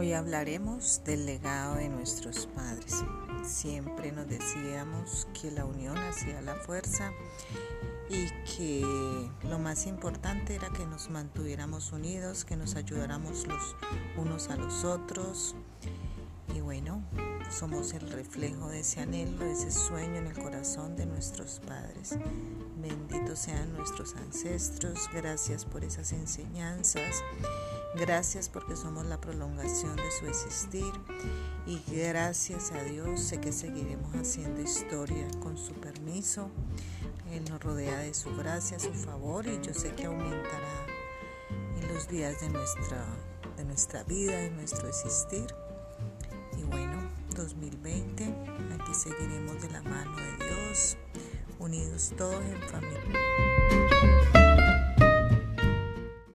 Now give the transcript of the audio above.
Hoy hablaremos del legado de nuestros padres. Siempre nos decíamos que la unión hacía la fuerza y que lo más importante era que nos mantuviéramos unidos, que nos ayudáramos los unos a los otros. Y bueno, somos el reflejo de ese anhelo, de ese sueño en el corazón de nuestros padres. Benditos sean nuestros ancestros, gracias por esas enseñanzas Gracias porque somos la prolongación de su existir y gracias a Dios sé que seguiremos haciendo historia con su permiso. Él nos rodea de su gracia, su favor y yo sé que aumentará en los días de nuestra, de nuestra vida, de nuestro existir. Y bueno, 2020, aquí seguiremos de la mano de Dios, unidos todos en familia.